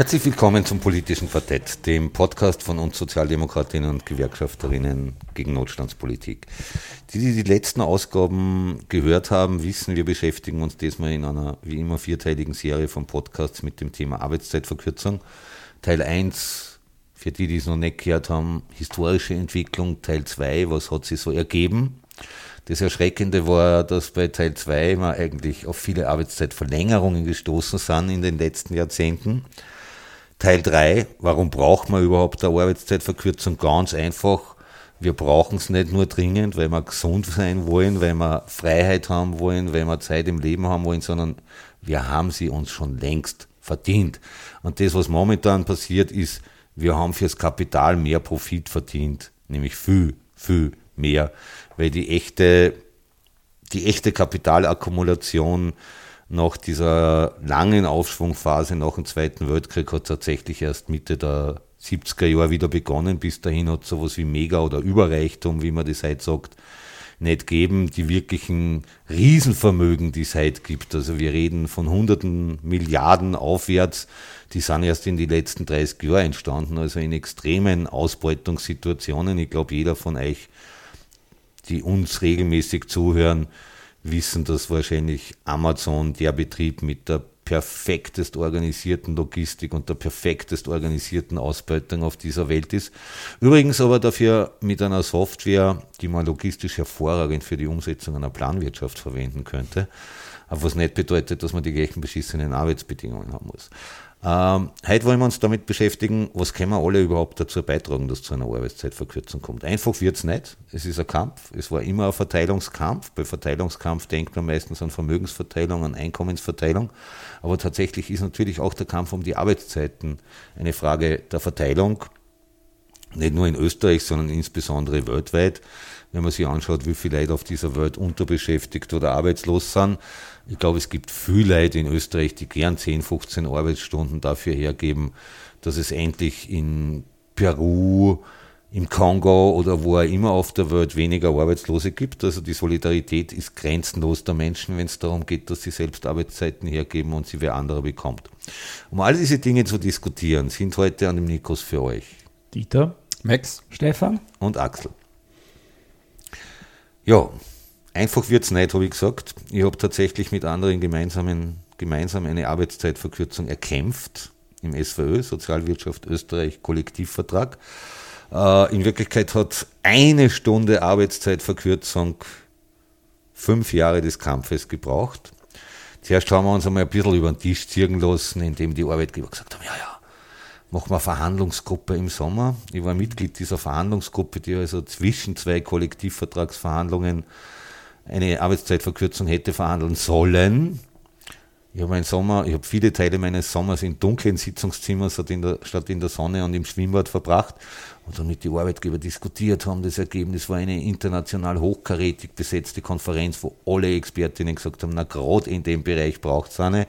Herzlich willkommen zum Politischen Quartett, dem Podcast von uns Sozialdemokratinnen und Gewerkschafterinnen gegen Notstandspolitik. Die, die die letzten Ausgaben gehört haben, wissen, wir beschäftigen uns diesmal in einer wie immer vierteiligen Serie von Podcasts mit dem Thema Arbeitszeitverkürzung. Teil 1, für die, die es noch nicht gehört haben, historische Entwicklung. Teil 2, was hat sich so ergeben? Das Erschreckende war, dass bei Teil 2 wir eigentlich auf viele Arbeitszeitverlängerungen gestoßen sind in den letzten Jahrzehnten. Teil 3, warum braucht man überhaupt eine Arbeitszeitverkürzung? Ganz einfach, wir brauchen es nicht nur dringend, weil wir gesund sein wollen, weil wir Freiheit haben wollen, weil wir Zeit im Leben haben wollen, sondern wir haben sie uns schon längst verdient. Und das, was momentan passiert, ist, wir haben fürs Kapital mehr Profit verdient, nämlich viel, viel mehr, weil die echte, die echte Kapitalakkumulation nach dieser langen Aufschwungphase nach dem Zweiten Weltkrieg hat tatsächlich erst Mitte der 70er Jahre wieder begonnen. Bis dahin hat sowas wie Mega- oder Überreichtum, wie man das heute sagt, nicht geben. Die wirklichen Riesenvermögen, die es heute gibt, also wir reden von hunderten Milliarden aufwärts, die sind erst in die letzten 30 Jahre entstanden, also in extremen Ausbeutungssituationen. Ich glaube, jeder von euch, die uns regelmäßig zuhören, wissen, dass wahrscheinlich Amazon der Betrieb mit der perfektest organisierten Logistik und der perfektest organisierten Ausbeutung auf dieser Welt ist. Übrigens aber dafür mit einer Software, die man logistisch hervorragend für die Umsetzung einer Planwirtschaft verwenden könnte, was nicht bedeutet, dass man die gleichen beschissenen Arbeitsbedingungen haben muss. Ähm, heute wollen wir uns damit beschäftigen, was können wir alle überhaupt dazu beitragen, dass zu einer Arbeitszeitverkürzung kommt. Einfach wird es nicht. Es ist ein Kampf. Es war immer ein Verteilungskampf. Bei Verteilungskampf denkt man meistens an Vermögensverteilung, an Einkommensverteilung. Aber tatsächlich ist natürlich auch der Kampf um die Arbeitszeiten eine Frage der Verteilung. Nicht nur in Österreich, sondern insbesondere weltweit wenn man sich anschaut, wie viele Leute auf dieser Welt unterbeschäftigt oder arbeitslos sind. Ich glaube, es gibt viele Leute in Österreich, die gern 10, 15 Arbeitsstunden dafür hergeben, dass es endlich in Peru, im Kongo oder wo auch immer auf der Welt weniger Arbeitslose gibt. Also die Solidarität ist grenzenlos der Menschen, wenn es darum geht, dass sie selbst Arbeitszeiten hergeben und sie wer anderer bekommt. Um all diese Dinge zu diskutieren, sind heute an dem Nikos für euch Dieter, Max, Stefan und Axel. Ja, einfach wird es nicht, habe ich gesagt. Ich habe tatsächlich mit anderen gemeinsamen, gemeinsam eine Arbeitszeitverkürzung erkämpft im SVÖ, Sozialwirtschaft Österreich, Kollektivvertrag. Äh, in Wirklichkeit hat eine Stunde Arbeitszeitverkürzung fünf Jahre des Kampfes gebraucht. Zuerst haben wir uns einmal ein bisschen über den Tisch ziehen lassen, indem die Arbeitgeber gesagt haben, ja, ja, machen wir Verhandlungsgruppe im Sommer. Ich war Mitglied dieser Verhandlungsgruppe, die also zwischen zwei Kollektivvertragsverhandlungen eine Arbeitszeitverkürzung hätte verhandeln sollen. Ich habe Sommer, ich habe viele Teile meines Sommers in dunklen Sitzungszimmern statt in, der, statt in der Sonne und im Schwimmbad verbracht und dann mit den Arbeitgeber diskutiert haben. Das Ergebnis war eine international hochkarätig besetzte Konferenz, wo alle Expertinnen gesagt haben, na gerade in dem Bereich braucht es eine.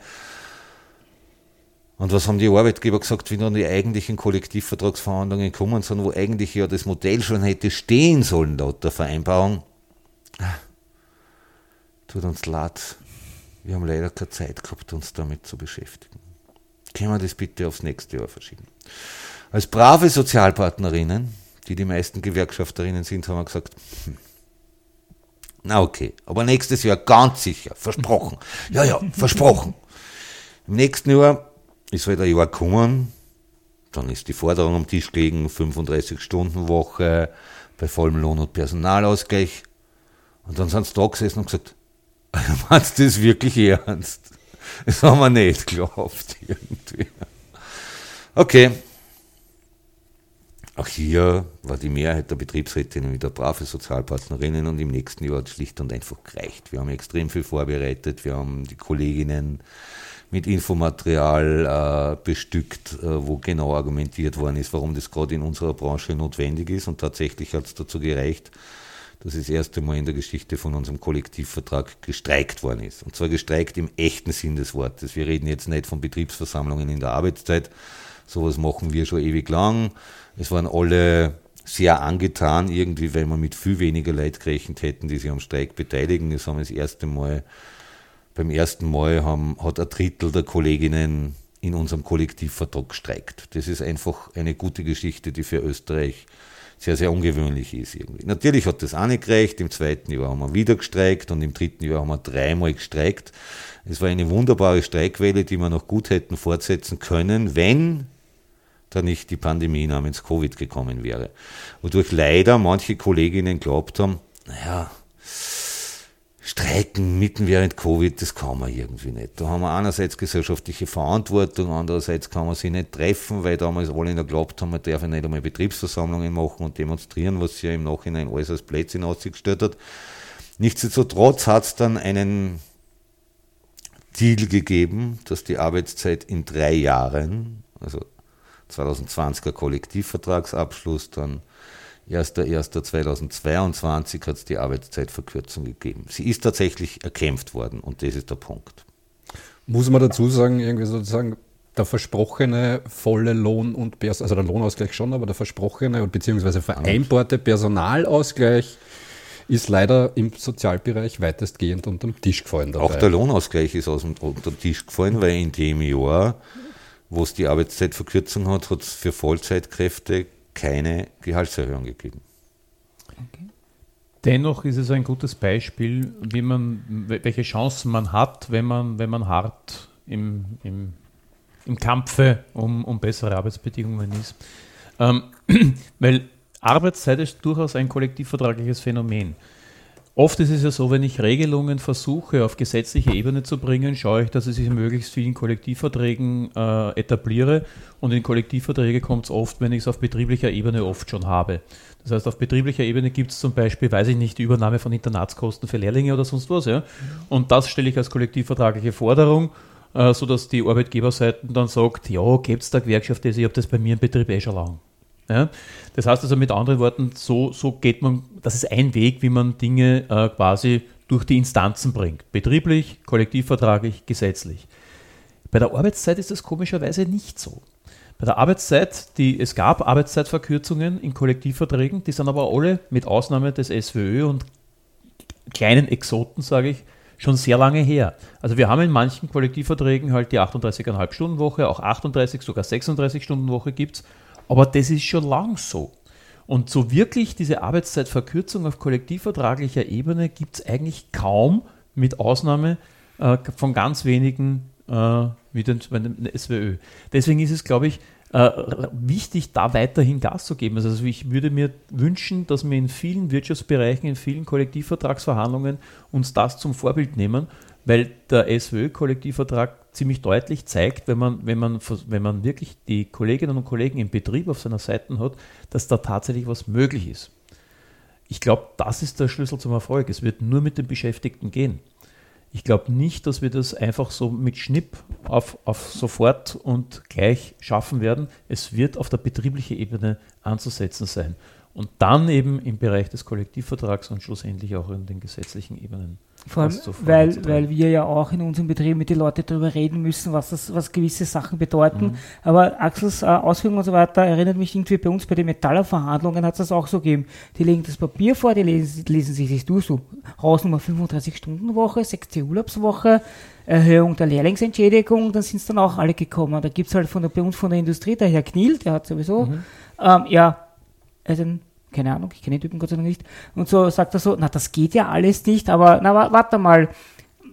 Und was haben die Arbeitgeber gesagt, wie dann die eigentlichen Kollektivvertragsverhandlungen kommen sind, wo eigentlich ja das Modell schon hätte stehen sollen laut der Vereinbarung? Tut uns leid, wir haben leider keine Zeit gehabt, uns damit zu beschäftigen. Können wir das bitte aufs nächste Jahr verschieben? Als brave Sozialpartnerinnen, die die meisten Gewerkschafterinnen sind, haben wir gesagt, hm, na okay, aber nächstes Jahr ganz sicher, versprochen. Ja, ja, versprochen. Im nächsten Jahr ist halt ein Jahr gekommen, dann ist die Forderung am Tisch gelegen, 35-Stunden-Woche bei vollem Lohn- und Personalausgleich. Und dann sind sie da gesessen und gesagt, meinst du das wirklich ernst? Das haben wir nicht geglaubt irgendwie. Okay. Auch hier war die Mehrheit der Betriebsrätinnen wieder brave Sozialpartnerinnen und im nächsten Jahr hat es schlicht und einfach gereicht. Wir haben extrem viel vorbereitet, wir haben die Kolleginnen mit Infomaterial äh, bestückt, äh, wo genau argumentiert worden ist, warum das gerade in unserer Branche notwendig ist. Und tatsächlich hat es dazu gereicht, dass es das erste Mal in der Geschichte von unserem Kollektivvertrag gestreikt worden ist. Und zwar gestreikt im echten Sinn des Wortes. Wir reden jetzt nicht von Betriebsversammlungen in der Arbeitszeit. Sowas machen wir schon ewig lang. Es waren alle sehr angetan, irgendwie, weil wir mit viel weniger Leid gerechnet hätten, die sich am Streik beteiligen. Das haben das erste Mal, beim ersten Mal haben, hat ein Drittel der Kolleginnen in unserem Kollektivvertrag gestreikt. Das ist einfach eine gute Geschichte, die für Österreich sehr, sehr ungewöhnlich ist irgendwie. Natürlich hat das auch nicht gereicht. Im zweiten Jahr haben wir wieder gestreikt und im dritten Jahr haben wir dreimal gestreikt. Es war eine wunderbare Streikwelle, die wir noch gut hätten fortsetzen können, wenn da nicht die Pandemie namens Covid gekommen wäre. Wodurch leider manche Kolleginnen glaubt haben, naja, Streiken mitten während Covid, das kann man irgendwie nicht. Da haben wir einerseits gesellschaftliche Verantwortung, andererseits kann man sich nicht treffen, weil damals alle noch geglaubt haben, man darf ja nicht einmal Betriebsversammlungen machen und demonstrieren, was sich ja im Nachhinein alles als Plätzchen ausgestellt hat. Nichtsdestotrotz hat es dann einen Deal gegeben, dass die Arbeitszeit in drei Jahren, also 2020er Kollektivvertragsabschluss, dann 1.1.2022 hat es die Arbeitszeitverkürzung gegeben. Sie ist tatsächlich erkämpft worden und das ist der Punkt. Muss man dazu sagen, irgendwie sozusagen der versprochene volle Lohn und Pers also der Lohnausgleich schon, aber der versprochene und beziehungsweise vereinbarte Personalausgleich ist leider im Sozialbereich weitestgehend unter den Tisch gefallen. Dabei. Auch der Lohnausgleich ist aus dem, unter den Tisch gefallen, weil in dem Jahr, wo es die Arbeitszeitverkürzung hat, hat es für Vollzeitkräfte keine Gehaltserhöhung gegeben. Okay. Dennoch ist es ein gutes Beispiel, wie man, welche Chancen man hat, wenn man, wenn man hart im, im, im Kampfe um, um bessere Arbeitsbedingungen ist. Ähm, weil Arbeitszeit ist durchaus ein kollektivvertragliches Phänomen. Oft ist es ja so, wenn ich Regelungen versuche auf gesetzliche Ebene zu bringen, schaue ich, dass ich sie in möglichst vielen Kollektivverträgen äh, etabliere. Und in Kollektivverträge kommt es oft, wenn ich es auf betrieblicher Ebene oft schon habe. Das heißt, auf betrieblicher Ebene gibt es zum Beispiel, weiß ich nicht, die Übernahme von Internatskosten für Lehrlinge oder sonst was. Ja? Und das stelle ich als kollektivvertragliche Forderung, äh, sodass die Arbeitgeberseite dann sagt, ja, gibt es da Gewerkschaft, ich habe das bei mir im Betrieb eh schon lang. Ja? Das heißt also mit anderen Worten, so, so geht man, das ist ein Weg, wie man Dinge äh, quasi durch die Instanzen bringt. Betrieblich, kollektivvertraglich, gesetzlich. Bei der Arbeitszeit ist das komischerweise nicht so. Bei der Arbeitszeit, die, es gab Arbeitszeitverkürzungen in Kollektivverträgen, die sind aber alle mit Ausnahme des SWÖ und kleinen Exoten, sage ich, schon sehr lange her. Also wir haben in manchen Kollektivverträgen halt die 38,5 Stunden Woche, auch 38, sogar 36 Stunden Woche gibt es aber das ist schon lang so. Und so wirklich diese Arbeitszeitverkürzung auf kollektivvertraglicher Ebene gibt es eigentlich kaum, mit Ausnahme äh, von ganz wenigen äh, wie den, den SWÖ. Deswegen ist es, glaube ich, äh, wichtig, da weiterhin Gas zu geben. Also ich würde mir wünschen, dass wir in vielen Wirtschaftsbereichen, in vielen Kollektivvertragsverhandlungen uns das zum Vorbild nehmen, weil der SWÖ-Kollektivvertrag ziemlich deutlich zeigt, wenn man, wenn, man, wenn man wirklich die Kolleginnen und Kollegen im Betrieb auf seiner Seite hat, dass da tatsächlich was möglich ist. Ich glaube, das ist der Schlüssel zum Erfolg. Es wird nur mit den Beschäftigten gehen. Ich glaube nicht, dass wir das einfach so mit Schnipp auf, auf sofort und gleich schaffen werden. Es wird auf der betrieblichen Ebene anzusetzen sein. Und dann eben im Bereich des Kollektivvertrags und schlussendlich auch in den gesetzlichen Ebenen. Vor allem, weil, weil wir ja auch in unserem Betrieb mit den Leuten darüber reden müssen, was, das, was gewisse Sachen bedeuten. Mhm. Aber Axels äh, Ausführungen und so weiter erinnert mich irgendwie bei uns bei den Metallerverhandlungen hat es das auch so gegeben. Die legen das Papier vor, die lesen, lesen sich das durch, so Hausnummer 35-Stunden-Woche, 6. Urlaubswoche, Erhöhung der Lehrlingsentschädigung, dann sind es dann auch alle gekommen. Da gibt es halt von der, bei uns von der Industrie, der Herr Kniel, der hat sowieso, mhm. ähm, ja, also keine Ahnung, ich kenne den Typen Gott sei Dank nicht. Und so sagt er so, na, das geht ja alles nicht, aber na, warte mal,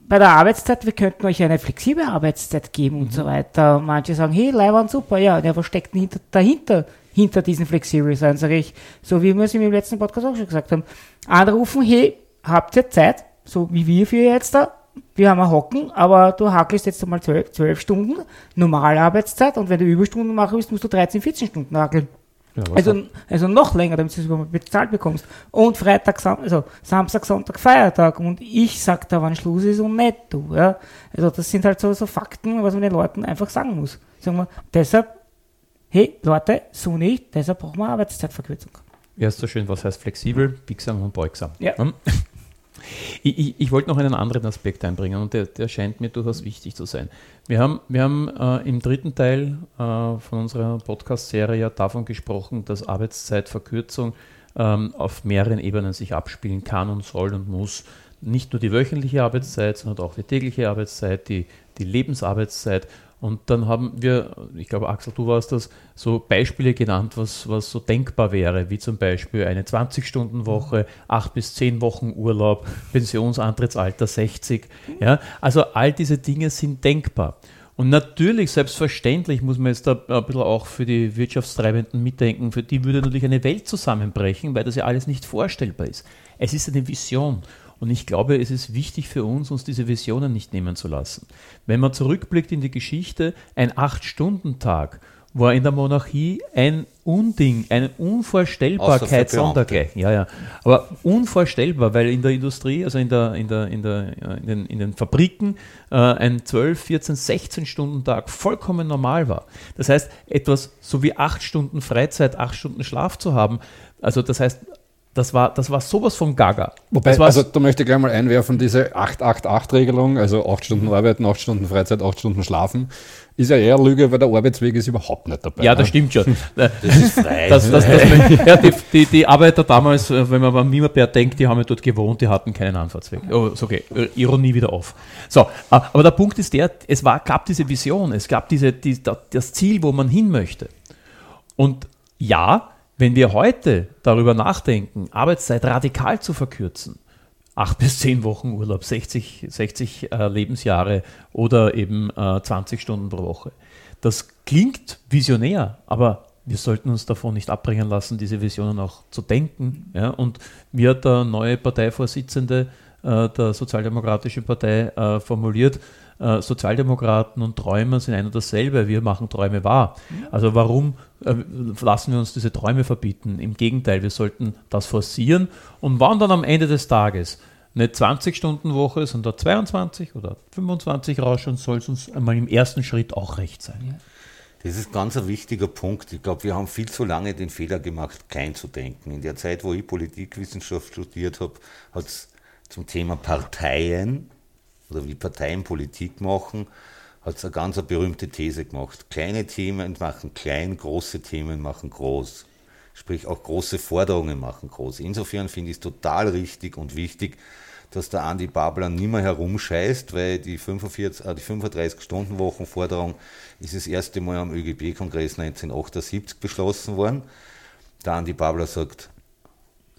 bei der Arbeitszeit, wir könnten euch eine flexible Arbeitszeit geben mhm. und so weiter. Manche sagen, hey, Leihwand, super, ja, der versteckt hinter, dahinter, hinter diesen flexibel sein, sage ich, so wie wir es im letzten Podcast auch schon gesagt haben. Anrufen, hey, habt ihr Zeit, so wie wir für jetzt da, wir haben ein Hocken, aber du hakelst jetzt einmal zwölf, zwölf Stunden, normale Arbeitszeit und wenn du Überstunden machen willst, musst du 13, 14 Stunden hakeln. Ja, also, also noch länger, damit du es bezahlt bekommst. Und Freitag, also Samstag, Sonntag, Feiertag. Und ich sag da, wann Schluss ist und nicht du. Ja? Also das sind halt so, so Fakten, was man den Leuten einfach sagen muss. Sagen wir, deshalb, hey Leute, so nicht, deshalb brauchen wir Arbeitszeitverkürzung. Ja, ist so schön, was heißt flexibel, biegsam und beugsam. Ja. Hm? Ich, ich, ich, wollte noch einen anderen Aspekt einbringen und der, der, scheint mir durchaus wichtig zu sein. Wir haben, wir haben äh, im dritten Teil äh, von unserer Podcast-Serie ja davon gesprochen, dass Arbeitszeitverkürzung ähm, auf mehreren Ebenen sich abspielen kann und soll und muss. Nicht nur die wöchentliche Arbeitszeit, sondern auch die tägliche Arbeitszeit, die, die Lebensarbeitszeit und dann haben wir, ich glaube, Axel, du warst das, so Beispiele genannt, was, was so denkbar wäre, wie zum Beispiel eine 20-Stunden-Woche, 8 bis 10 Wochen Urlaub, Pensionsantrittsalter 60. Ja? Also all diese Dinge sind denkbar. Und natürlich, selbstverständlich muss man jetzt da ein bisschen auch für die Wirtschaftstreibenden mitdenken, für die würde natürlich eine Welt zusammenbrechen, weil das ja alles nicht vorstellbar ist. Es ist eine Vision. Und ich glaube, es ist wichtig für uns, uns diese Visionen nicht nehmen zu lassen. Wenn man zurückblickt in die Geschichte, ein Acht-Stunden-Tag war in der Monarchie ein Unding, eine Unvorstellbarkeit sondergleichen. Ja, ja. Aber unvorstellbar, weil in der Industrie, also in, der, in, der, in, der, in, den, in den Fabriken, äh, ein 12, 14, 16 Stunden Tag vollkommen normal war. Das heißt, etwas so wie acht Stunden Freizeit, acht Stunden Schlaf zu haben, also das heißt, das war, das war sowas von gaga. Wobei, also da möchte ich gleich mal einwerfen, diese 8-8-8-Regelung, also 8 Stunden arbeiten, 8 Stunden Freizeit, 8 Stunden schlafen, ist ja eher Lüge, weil der Arbeitsweg ist überhaupt nicht dabei. Ja, das ne? stimmt schon. Das ist frei. Das, das, das, ja, die, die, die, Arbeiter damals, äh, wenn man an Mimmerberg denkt, die haben ja dort gewohnt, die hatten keinen Anfahrtsweg. Oh, okay, äh, Ironie wieder auf. So, äh, aber der Punkt ist der, es war, gab diese Vision, es gab diese, die, das Ziel, wo man hin möchte. Und ja, wenn wir heute darüber nachdenken, Arbeitszeit radikal zu verkürzen, acht bis zehn Wochen Urlaub, 60, 60 äh, Lebensjahre oder eben äh, 20 Stunden pro Woche. Das klingt visionär, aber wir sollten uns davon nicht abbringen lassen, diese Visionen auch zu denken. Ja? Und wie hat der neue Parteivorsitzende äh, der Sozialdemokratischen Partei äh, formuliert, äh, Sozialdemokraten und Träumer sind ein und dasselbe. Wir machen Träume wahr. Also warum äh, lassen wir uns diese Träume verbieten? Im Gegenteil, wir sollten das forcieren und wann dann am Ende des Tages eine 20-Stunden-Woche, sondern 22 oder 25 rausschauen, soll es uns einmal im ersten Schritt auch recht sein. Ja. Das ist ganz ein wichtiger Punkt. Ich glaube, wir haben viel zu lange den Fehler gemacht, klein zu denken. In der Zeit, wo ich Politikwissenschaft studiert habe, hat es zum Thema Parteien oder wie Parteien Politik machen, hat es eine ganz eine berühmte These gemacht. Kleine Themen machen klein, große Themen machen groß. Sprich, auch große Forderungen machen groß. Insofern finde ich es total richtig und wichtig, dass der Andi Babler nicht mehr herumscheißt, weil die, 45, äh, die 35-Stunden-Wochen-Forderung ist das erste Mal am ÖGB-Kongress 1978 beschlossen worden. Der Andi Babler sagt,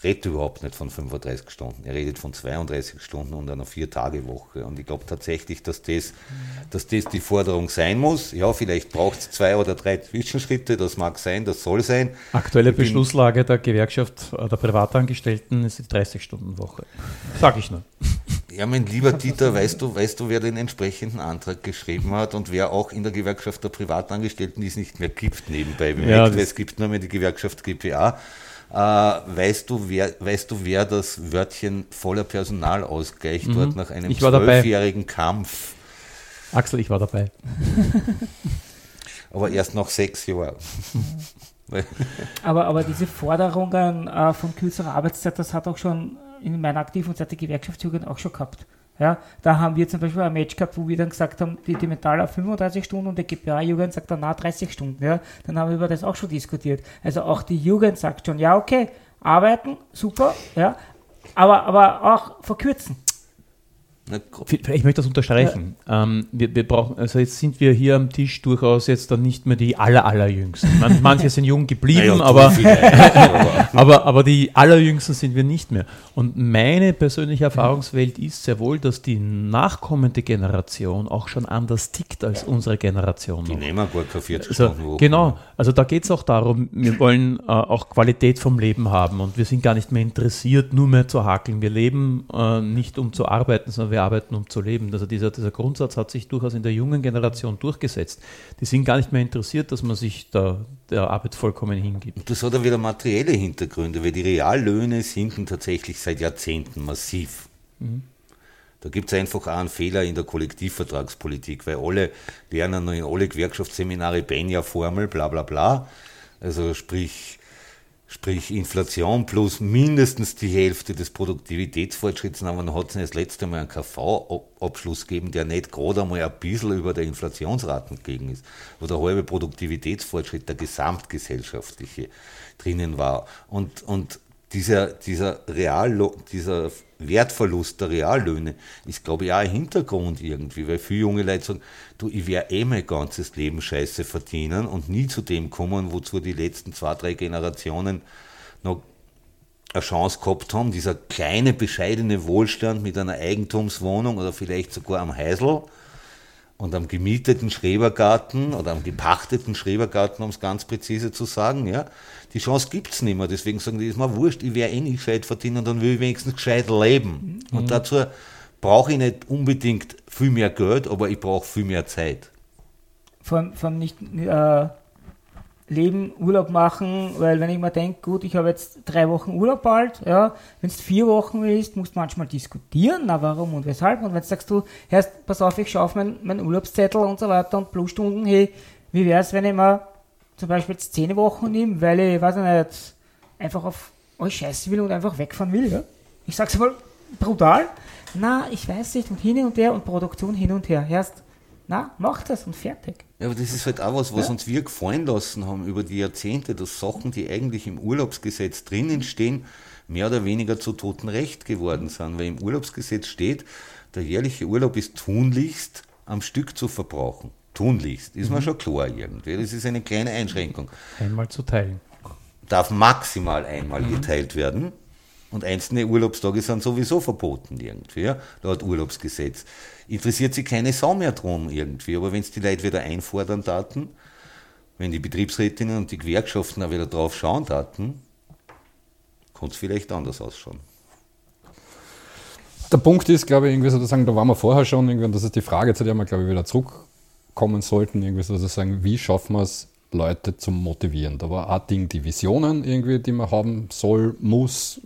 redet überhaupt nicht von 35 Stunden. Er redet von 32 Stunden und einer Vier-Tage-Woche. Und ich glaube tatsächlich, dass das, dass das die Forderung sein muss. Ja, vielleicht braucht es zwei oder drei Zwischenschritte, das mag sein, das soll sein. Aktuelle Beschlusslage der Gewerkschaft der Privatangestellten ist die 30-Stunden-Woche. Sag ich nur. Ja, mein lieber Dieter, weißt du, weißt du, wer den entsprechenden Antrag geschrieben hat und wer auch in der Gewerkschaft der Privatangestellten, die es nicht mehr gibt, nebenbei bemerkt, ja, weil es gibt nur mehr die Gewerkschaft GPA äh, weißt, du, wer, weißt du, wer das Wörtchen voller Personalausgleich mhm. dort nach einem zwölfjährigen Kampf? Axel, ich war dabei. aber erst nach sechs Jahren. aber, aber diese Forderungen äh, von kürzerer Arbeitszeit, das hat auch schon in meiner aktiven Zeit der Gewerkschaftsjugend auch schon gehabt. Ja, da haben wir zum Beispiel ein Match gehabt, wo wir dann gesagt haben, die, die Metall auf 35 Stunden und die GPA-Jugend sagt dann, na, 30 Stunden. Ja, dann haben wir über das auch schon diskutiert. Also auch die Jugend sagt schon, ja, okay, arbeiten, super, ja, aber, aber auch verkürzen. Ich möchte das unterstreichen. Ja. Ähm, wir, wir, brauchen, also jetzt sind wir hier am Tisch durchaus jetzt dann nicht mehr die aller, allerjüngsten. Man, manche sind jung geblieben, naja, aber, aber, aber die allerjüngsten sind wir nicht mehr. Und meine persönliche Erfahrungswelt ist sehr wohl, dass die nachkommende Generation auch schon anders tickt als unsere Generation. Die nehmen gar keine 40 also, Stunden Genau, also da geht es auch darum, wir wollen äh, auch Qualität vom Leben haben und wir sind gar nicht mehr interessiert, nur mehr zu hakeln. Wir leben äh, nicht um zu arbeiten, sondern wir arbeiten, um zu leben. Also dieser, dieser Grundsatz hat sich durchaus in der jungen Generation durchgesetzt. Die sind gar nicht mehr interessiert, dass man sich da, der Arbeit vollkommen hingibt. Das hat ja wieder materielle Hintergründe, weil die Reallöhne sinken tatsächlich seit Jahrzehnten massiv. Mhm. Da gibt es einfach auch einen Fehler in der Kollektivvertragspolitik, weil alle lernen in alle Gewerkschaftsseminare Benja-Formel, bla bla bla. Also sprich, sprich Inflation plus mindestens die Hälfte des Produktivitätsfortschritts, aber dann hat es das letzte Mal einen KV-Abschluss gegeben, der nicht gerade einmal ein bisschen über der Inflationsraten gegangen ist, wo der halbe Produktivitätsfortschritt der gesamtgesellschaftliche drinnen war. Und, und dieser, dieser, Real, dieser Wertverlust der Reallöhne ist, glaube ich, auch ein Hintergrund irgendwie, weil viele junge Leute sagen, du, ich werde eh mein ganzes Leben Scheiße verdienen und nie zu dem kommen, wozu die letzten zwei, drei Generationen noch eine Chance gehabt haben, dieser kleine, bescheidene Wohlstand mit einer Eigentumswohnung oder vielleicht sogar am Heisel und am gemieteten Schrebergarten oder am gepachteten Schrebergarten, um es ganz präzise zu sagen, ja, die Chance gibt es nicht mehr. Deswegen sagen die, ist mir wurscht, ich werde eh nicht gescheit verdienen, dann will ich wenigstens gescheit leben. Mhm. Und dazu brauche ich nicht unbedingt viel mehr Geld, aber ich brauche viel mehr Zeit. Von, von nicht äh, Leben, Urlaub machen, weil wenn ich mir denke, gut, ich habe jetzt drei Wochen Urlaub bald, ja, wenn es vier Wochen ist, musst du manchmal diskutieren, na warum und weshalb. Und wenn du sagst du, erst pass auf, ich schaue auf meinen mein Urlaubszettel und so weiter und Plusstunden, hey, wie wäre es, wenn ich mal zum Beispiel jetzt zehn Wochen nehme, weil ich, weiß ich nicht, einfach auf euch scheißen will und einfach wegfahren will, ja? Ich sag's mal brutal. Na, ich weiß nicht, und hin und her und Produktion hin und her. Erst na, mach das und fertig. Ja, aber das ist halt auch was, was ja? uns wir gefallen lassen haben über die Jahrzehnte, dass Sachen, die eigentlich im Urlaubsgesetz drinnen stehen, mehr oder weniger zu toten Recht geworden sind. Weil im Urlaubsgesetz steht, der jährliche Urlaub ist tunlichst am Stück zu verbrauchen. Tunlichst, ist mhm. mir schon klar irgendwie. Das ist eine kleine Einschränkung. Einmal zu teilen. Darf maximal einmal mhm. geteilt werden. Und einzelne Urlaubstage sind sowieso verboten irgendwie, ja, laut Urlaubsgesetz. Interessiert sich keine Sau mehr drum irgendwie. Aber wenn es die Leute wieder einfordern taten, wenn die Betriebsrätinnen und die Gewerkschaften auch wieder drauf schauen taten, könnte es vielleicht anders ausschauen. Der Punkt ist, glaube ich, irgendwie sozusagen, da waren wir vorher schon, irgendwie, und das ist die Frage, zu der wir, glaube ich, wieder zurückkommen sollten, irgendwie sozusagen, wie schaffen wir es, Leute zu motivieren? Da war ein Ding die Visionen irgendwie, die man haben soll, muss,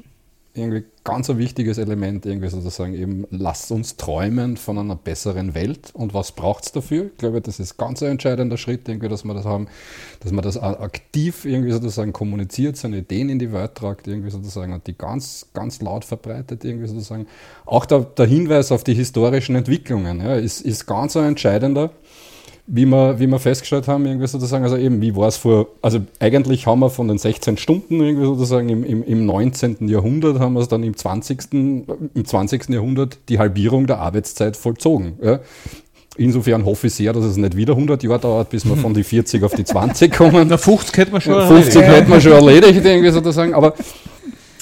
irgendwie ganz ein wichtiges Element, irgendwie sozusagen eben, lasst uns träumen von einer besseren Welt und was braucht es dafür? Ich glaube, das ist ganz ein entscheidender Schritt, irgendwie, dass wir das haben, dass man das aktiv irgendwie sozusagen kommuniziert, seine Ideen in die Welt tragt, irgendwie sozusagen und die ganz, ganz laut verbreitet, irgendwie sozusagen. Auch der, der Hinweis auf die historischen Entwicklungen ja, ist, ist ganz ein entscheidender wie wir, wie wir festgestellt haben, irgendwie sozusagen, also eben, wie war es vor, also eigentlich haben wir von den 16 Stunden irgendwie sozusagen im, im, im 19. Jahrhundert, haben wir es dann im 20. im 20. Jahrhundert die Halbierung der Arbeitszeit vollzogen. Ja. Insofern hoffe ich sehr, dass es nicht wieder 100 Jahre dauert, bis wir von die 40 auf die 20 kommen. Na, 50 hätten wir schon 50 erledigt. hätten wir schon erledigt, irgendwie sozusagen, aber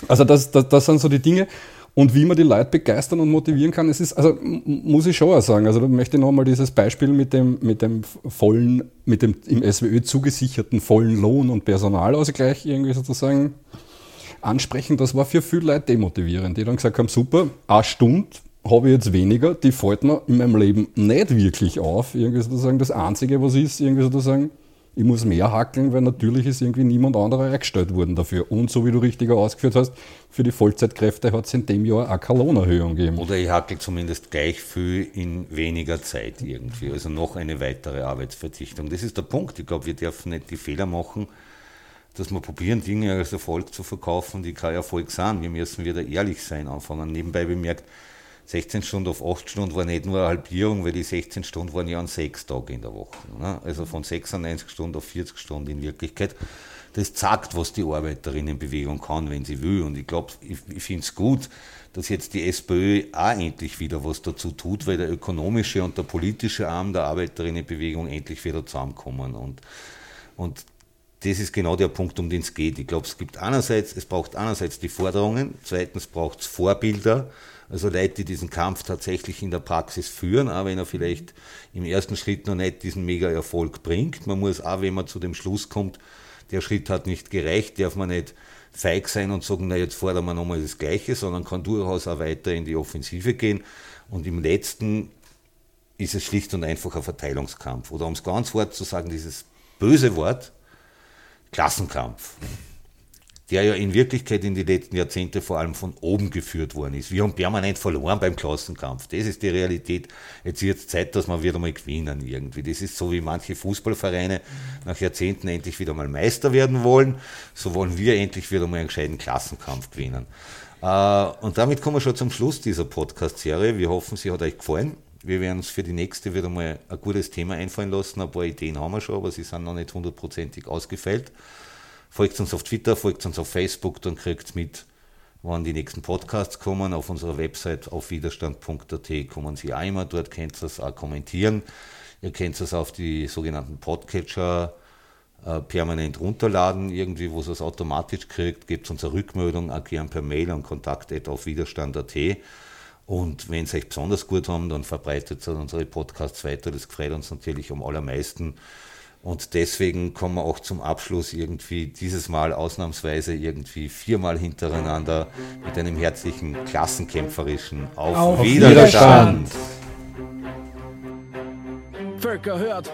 also das, das, das sind so die Dinge. Und wie man die Leute begeistern und motivieren kann, es ist, also muss ich schon auch sagen, also da möchte ich nochmal dieses Beispiel mit dem, mit dem vollen, mit dem im SWÖ zugesicherten vollen Lohn und Personalausgleich irgendwie sozusagen ansprechen. Das war für viele Leute demotivierend, die dann gesagt haben, super, eine Stunde habe ich jetzt weniger, die fällt mir in meinem Leben nicht wirklich auf. Irgendwie sozusagen das Einzige, was ist, irgendwie sozusagen, ich muss mehr hackeln, weil natürlich ist irgendwie niemand anderer eingestellt worden dafür. Und so wie du richtiger ausgeführt hast, für die Vollzeitkräfte hat es in dem Jahr eine Lohnerhöhung gegeben. Oder ich hackel zumindest gleich viel in weniger Zeit irgendwie. Also noch eine weitere Arbeitsverzichtung. Das ist der Punkt. Ich glaube, wir dürfen nicht die Fehler machen, dass wir probieren, Dinge als Erfolg zu verkaufen, die kein Erfolg sind. Wir müssen wieder ehrlich sein anfangen. Nebenbei bemerkt, 16 Stunden auf 8 Stunden war nicht nur eine Halbierung, weil die 16 Stunden waren ja an 6 Tagen in der Woche. Ne? Also von 96 Stunden auf 40 Stunden in Wirklichkeit. Das zeigt, was die Arbeiterinnenbewegung kann, wenn sie will. Und ich glaube, ich, ich finde es gut, dass jetzt die SPÖ auch endlich wieder was dazu tut, weil der ökonomische und der politische Arm der Arbeiterinnenbewegung endlich wieder zusammenkommen. Und, und das ist genau der Punkt, um den es geht. Ich glaube, es gibt einerseits, es braucht einerseits die Forderungen, zweitens braucht es Vorbilder, also Leute, die diesen Kampf tatsächlich in der Praxis führen, auch wenn er vielleicht im ersten Schritt noch nicht diesen Mega-Erfolg bringt. Man muss auch, wenn man zu dem Schluss kommt, der Schritt hat nicht gereicht, darf man nicht feig sein und sagen, na jetzt fordern wir nochmal das Gleiche, sondern kann durchaus auch weiter in die Offensive gehen. Und im letzten ist es schlicht und einfach ein Verteilungskampf. Oder um es ganz hart zu sagen, dieses böse Wort, Klassenkampf der ja in Wirklichkeit in den letzten Jahrzehnten vor allem von oben geführt worden ist. Wir haben permanent verloren beim Klassenkampf. Das ist die Realität. Jetzt wird es Zeit, dass wir wieder mal gewinnen irgendwie. Das ist so, wie manche Fußballvereine nach Jahrzehnten endlich wieder mal Meister werden wollen. So wollen wir endlich wieder mal einen gescheiten Klassenkampf gewinnen. Äh, und damit kommen wir schon zum Schluss dieser Podcast-Serie. Wir hoffen, sie hat euch gefallen. Wir werden uns für die nächste wieder mal ein gutes Thema einfallen lassen. Ein paar Ideen haben wir schon, aber sie sind noch nicht hundertprozentig ausgefeilt. Folgt uns auf Twitter, folgt uns auf Facebook, dann kriegt ihr mit, wann die nächsten Podcasts kommen. Auf unserer Website auf widerstand.at kommen Sie auch immer, dort könnt ihr es auch kommentieren. Ihr könnt es auf die sogenannten Podcatcher äh, permanent runterladen, irgendwie, wo es es automatisch kriegt, gebt uns eine Rückmeldung, auch gern per Mail an kontakt auf widerstand.at. Und wenn es euch besonders gut haben, dann verbreitet unsere Podcasts weiter. Das freut uns natürlich am allermeisten. Und deswegen kommen wir auch zum Abschluss irgendwie dieses Mal ausnahmsweise irgendwie viermal hintereinander mit einem herzlichen klassenkämpferischen Auf, Auf Widerstand. Widerstand. Völker hört.